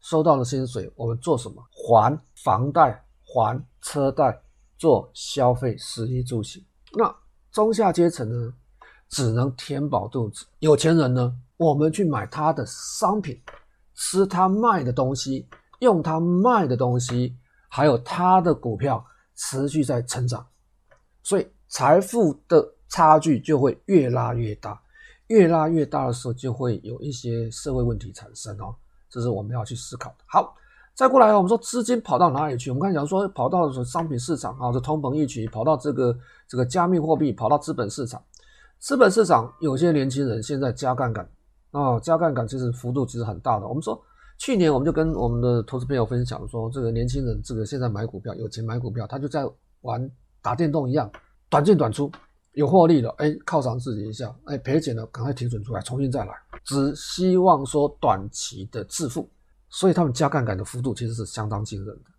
收到了薪水，我们做什么？还房贷、还车贷，做消费、食衣住行。那中下阶层呢，只能填饱肚子。有钱人呢，我们去买他的商品，吃他卖的东西，用他卖的东西，还有他的股票持续在成长，所以财富的差距就会越拉越大。越拉越大的时候，就会有一些社会问题产生哦，这是我们要去思考的。好，再过来，我们说资金跑到哪里去？我们看，假如说跑到商品市场啊，这通膨预期跑到这个这个加密货币，跑到资本市场。资本市场有些年轻人现在加杠杆啊，加杠杆其实幅度其实很大的。我们说去年我们就跟我们的投资朋友分享说，这个年轻人这个现在买股票有钱买股票，他就在玩打电动一样，短进短出。有获利了，哎，犒赏自己一下，哎，赔钱了，赶快停损出来，重新再来，只希望说短期的致富，所以他们加杠杆的幅度其实是相当惊人的。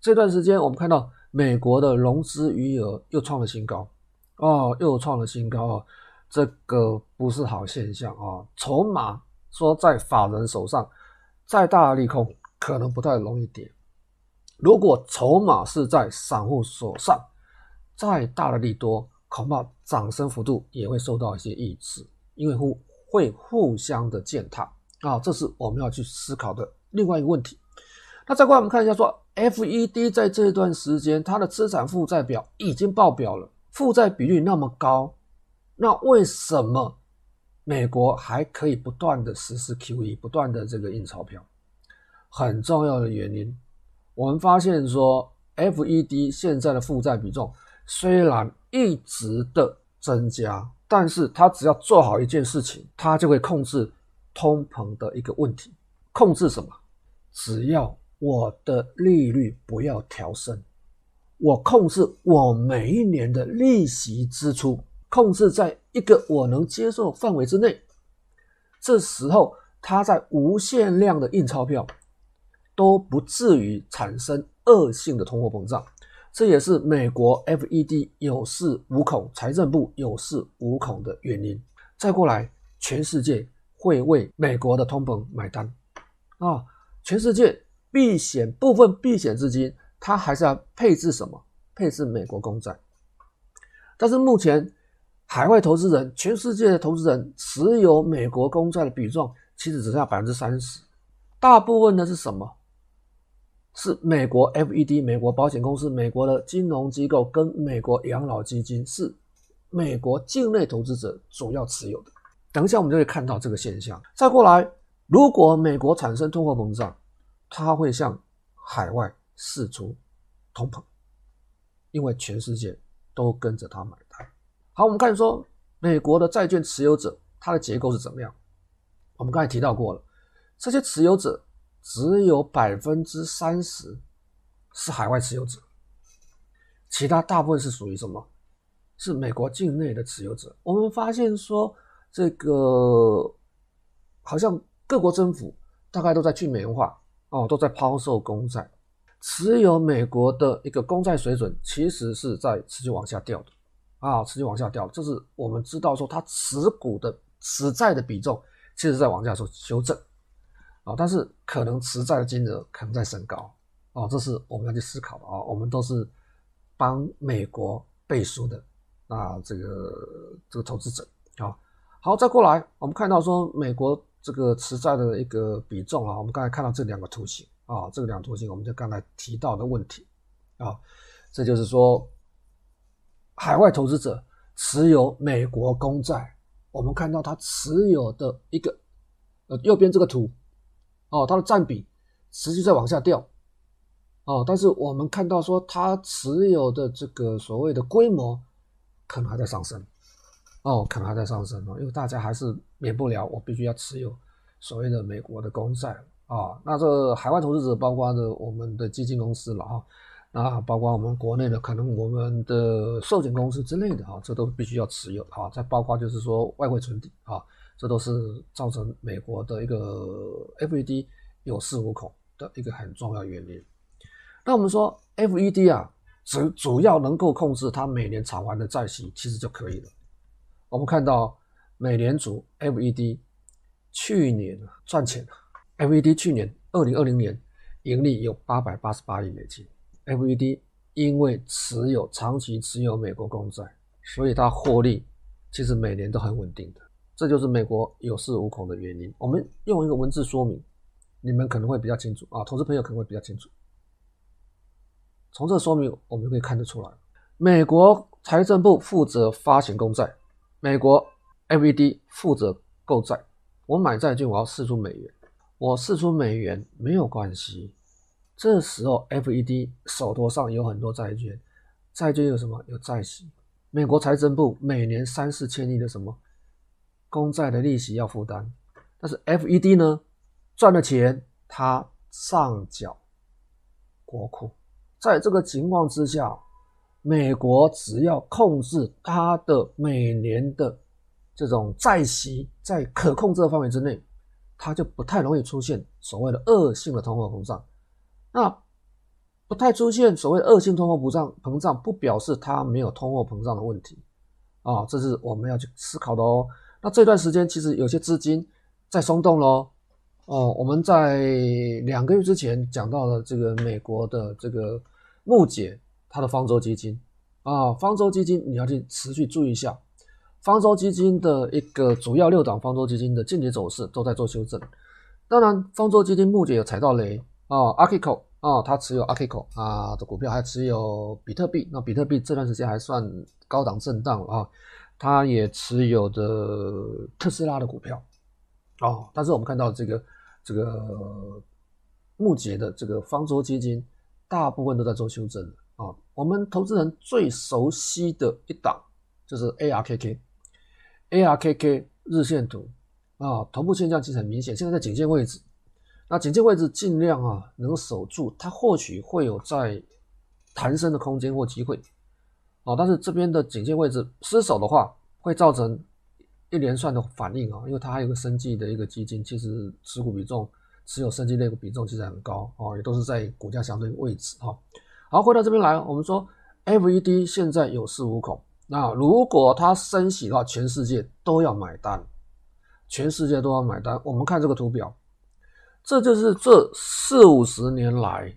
这段时间我们看到美国的融资余额又创了新高，哦，又创了新高哦，这个不是好现象啊。筹码说在法人手上，再大的利空可能不太容易跌。如果筹码是在散户手上，再大的利多。恐怕涨升幅度也会受到一些抑制，因为互会互相的践踏啊，这是我们要去思考的另外一个问题。那再过来我们看一下说，说 FED 在这段时间它的资产负债表已经爆表了，负债比率那么高，那为什么美国还可以不断的实施 QE，不断的这个印钞票？很重要的原因，我们发现说 FED 现在的负债比重虽然一直的增加，但是他只要做好一件事情，他就会控制通膨的一个问题。控制什么？只要我的利率不要调升，我控制我每一年的利息支出，控制在一个我能接受范围之内，这时候它在无限量的印钞票，都不至于产生恶性的通货膨胀。这也是美国 FED 有恃无恐、财政部有恃无恐的原因。再过来，全世界会为美国的通膨买单啊！全世界避险部分避险资金，它还是要配置什么？配置美国公债。但是目前海外投资人，全世界的投资人持有美国公债的比重其实只剩下百分之三十，大部分呢是什么？是美国 FED、美国保险公司、美国的金融机构跟美国养老基金，是美国境内投资者主要持有的。等一下我们就会看到这个现象。再过来，如果美国产生通货膨胀，它会向海外释出通膨，因为全世界都跟着它买。好，我们看说美国的债券持有者，它的结构是怎么样？我们刚才提到过了，这些持有者。只有百分之三十是海外持有者，其他大部分是属于什么？是美国境内的持有者。我们发现说，这个好像各国政府大概都在去美元化哦，都在抛售公债，持有美国的一个公债水准其实是在持续往下掉的啊，持续往下掉。这是我们知道说，它持股的持债的比重其实在往下做修正。啊，但是可能持债的金额可能在升高，啊，这是我们要去思考的啊。我们都是帮美国背书的啊，这个这个投资者啊。好，再过来，我们看到说美国这个持债的一个比重啊，我们刚才看到这两个图形啊，这个两个图形，我们就刚才提到的问题啊，这就是说海外投资者持有美国公债，我们看到他持有的一个呃右边这个图。哦，它的占比持续在往下掉，哦，但是我们看到说它持有的这个所谓的规模可能还在上升，哦，可能还在上升哦，因为大家还是免不了我必须要持有所谓的美国的公债啊。那这海外投资者包括的我们的基金公司了哈，啊包括我们国内的可能我们的寿险公司之类的哈，这都必须要持有啊。再包括就是说外汇存底啊。这都是造成美国的一个 FED 有恃无恐的一个很重要原因。那我们说 FED 啊，主主要能够控制它每年偿还的债息，其实就可以了。我们看到美联储 FED 去年赚钱，FED 去年二零二零年盈利有八百八十八亿美金。FED 因为持有长期持有美国公债，所以它获利其实每年都很稳定的。这就是美国有恃无恐的原因。我们用一个文字说明，你们可能会比较清楚啊，投资朋友可能会比较清楚。从这说明，我们就可以看得出来，美国财政部负责发行公债，美国 FED 负责购债。我买债券，我要释出美元，我释出美元没有关系。这时候 FED 手头上有很多债券，债券有什么？有债息。美国财政部每年三四千亿的什么？公债的利息要负担，但是 FED 呢，赚了钱，它上缴国库。在这个情况之下，美国只要控制它的每年的这种债息在可控制的范围之内，它就不太容易出现所谓的恶性的通货膨胀。那不太出现所谓恶性通货膨胀，膨胀不表示它没有通货膨胀的问题。啊，这是我们要去思考的哦。那这段时间其实有些资金在松动喽，哦，我们在两个月之前讲到了这个美国的这个木姐她的方舟基金。啊，方舟基金你要去持续注意一下，方舟基金的一个主要六档方舟基金的近期走势都在做修正，当然方舟基金木姐有踩到雷哦，Archegos 啊，它持有 Archegos 啊的股票，还持有比特币，那比特币这段时间还算高档震荡啊。他也持有的特斯拉的股票，哦，但是我们看到这个这个木杰的这个方舟基金，大部分都在做修正啊、我们投资人最熟悉的一档就是 ARKK，ARKK 日线图啊、头部现象其实很明显，现在在颈线位置，那颈线位置尽量啊能守住，它或许会有在弹升的空间或机会。哦，但是这边的颈线位置失守的话，会造成一连串的反应啊，因为它还有个生计的一个基金，其实持股比重持有生技类股比重其实很高哦，也都是在股价相对位置哈。好，回到这边来，我们说 FED 现在有恃无恐，那如果它升息的话，全世界都要买单，全世界都要买单。我们看这个图表，这就是这四五十年来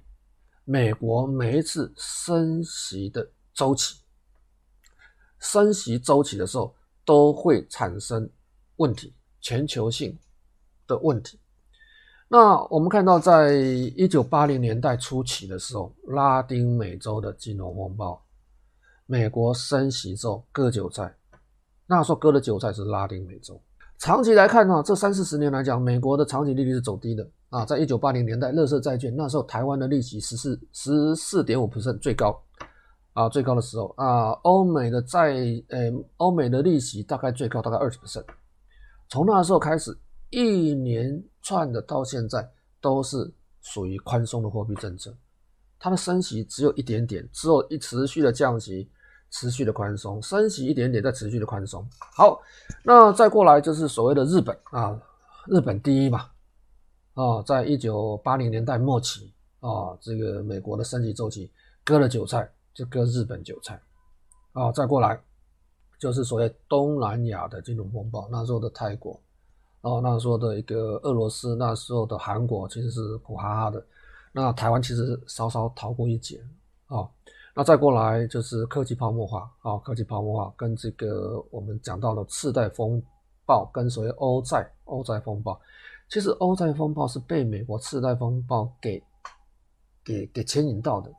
美国每一次升息的周期。升息周期的时候都会产生问题，全球性的问题。那我们看到，在一九八零年代初期的时候，拉丁美洲的金融风暴，美国升息之后割韭菜，那时候割的韭菜是拉丁美洲。长期来看呢，这三四十年来讲，美国的长期利率是走低的啊。在一九八零年代，乐色债券那时候，台湾的利息十四十四点五 percent 最高。啊，最高的时候啊，欧美的债，呃，欧美的利息大概最高大概二十 percent。从那时候开始，一连串的到现在都是属于宽松的货币政策，它的升息只有一点点，之后一持续的降息，持续的宽松，升息一点点，再持续的宽松。好，那再过来就是所谓的日本啊，日本第一嘛，啊，在一九八零年代末期啊，这个美国的升级周期割了韭菜。就割日本韭菜，啊，再过来就是所谓东南亚的金融风暴，那时候的泰国，哦，那时候的一个俄罗斯，那时候的韩国其实是苦哈哈的，那台湾其实稍稍逃过一劫，啊，那再过来就是科技泡沫化，啊，科技泡沫化跟这个我们讲到的次贷风暴跟所谓欧债欧债风暴，其实欧债风暴是被美国次贷风暴给给给牵引到的。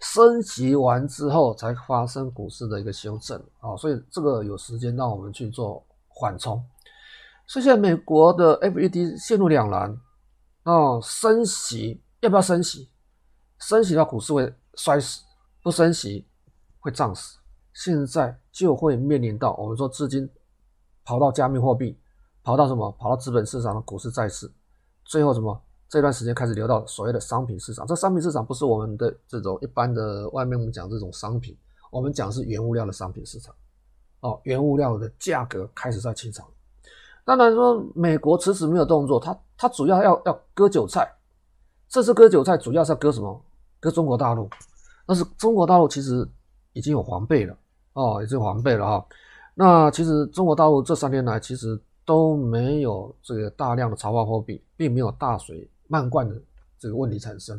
升级完之后才发生股市的一个修正啊，所以这个有时间让我们去做缓冲。所以现在美国的 FED 陷入两难啊，升息要不要升息？升息的话，股市会摔死；不升息会涨死。现在就会面临到我们说资金跑到加密货币，跑到什么？跑到资本市场的股市、债市，最后什么？这段时间开始流到所谓的商品市场，这商品市场不是我们的这种一般的外面我们讲这种商品，我们讲是原物料的商品市场，哦，原物料的价格开始在清场。当然说美国迟迟没有动作，它它主要要要割韭菜，这次割韭菜主要是要割什么？割中国大陆，但是中国大陆其实已经有防备了，哦，已经有防备了哈。那其实中国大陆这三年来其实都没有这个大量的超发货币，并没有大水。漫灌的这个问题产生，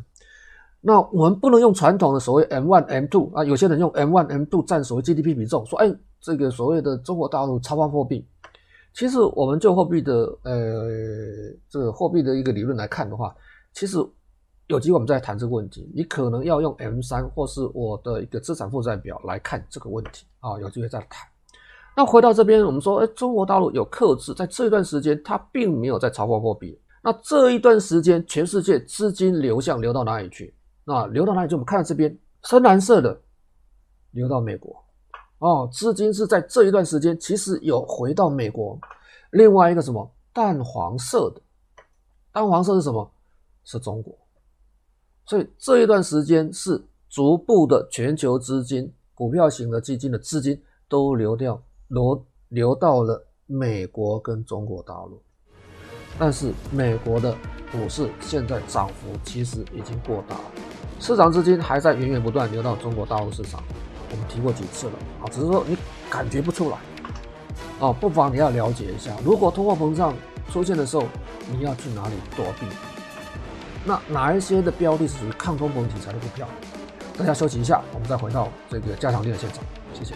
那我们不能用传统的所谓 M one M two 啊，有些人用 M one M two 占所谓 GDP 比重，说哎，这个所谓的中国大陆超发货币，其实我们就货币的呃这个货币的一个理论来看的话，其实有机会我们再谈这个问题，你可能要用 M 三或是我的一个资产负债表来看这个问题啊，有机会再谈。那回到这边，我们说，哎，中国大陆有克制，在这一段时间，它并没有在超发货币。那这一段时间，全世界资金流向流到哪里去？那流到哪里去？我们看到这边深蓝色的流到美国哦，资金是在这一段时间其实有回到美国。另外一个什么淡黄色的，淡黄色是什么？是中国。所以这一段时间是逐步的全球资金、股票型的基金的资金都流掉，流流到了美国跟中国大陆。但是美国的股市现在涨幅其实已经过大了，市场资金还在源源不断流到中国大陆市场。我们提过几次了啊，只是说你感觉不出来啊，不妨你要了解一下，如果通货膨胀出现的时候，你要去哪里躲避？那哪一些的标的是属于抗通膨题材的股票？大家休息一下，我们再回到这个加强錠的现场，谢谢。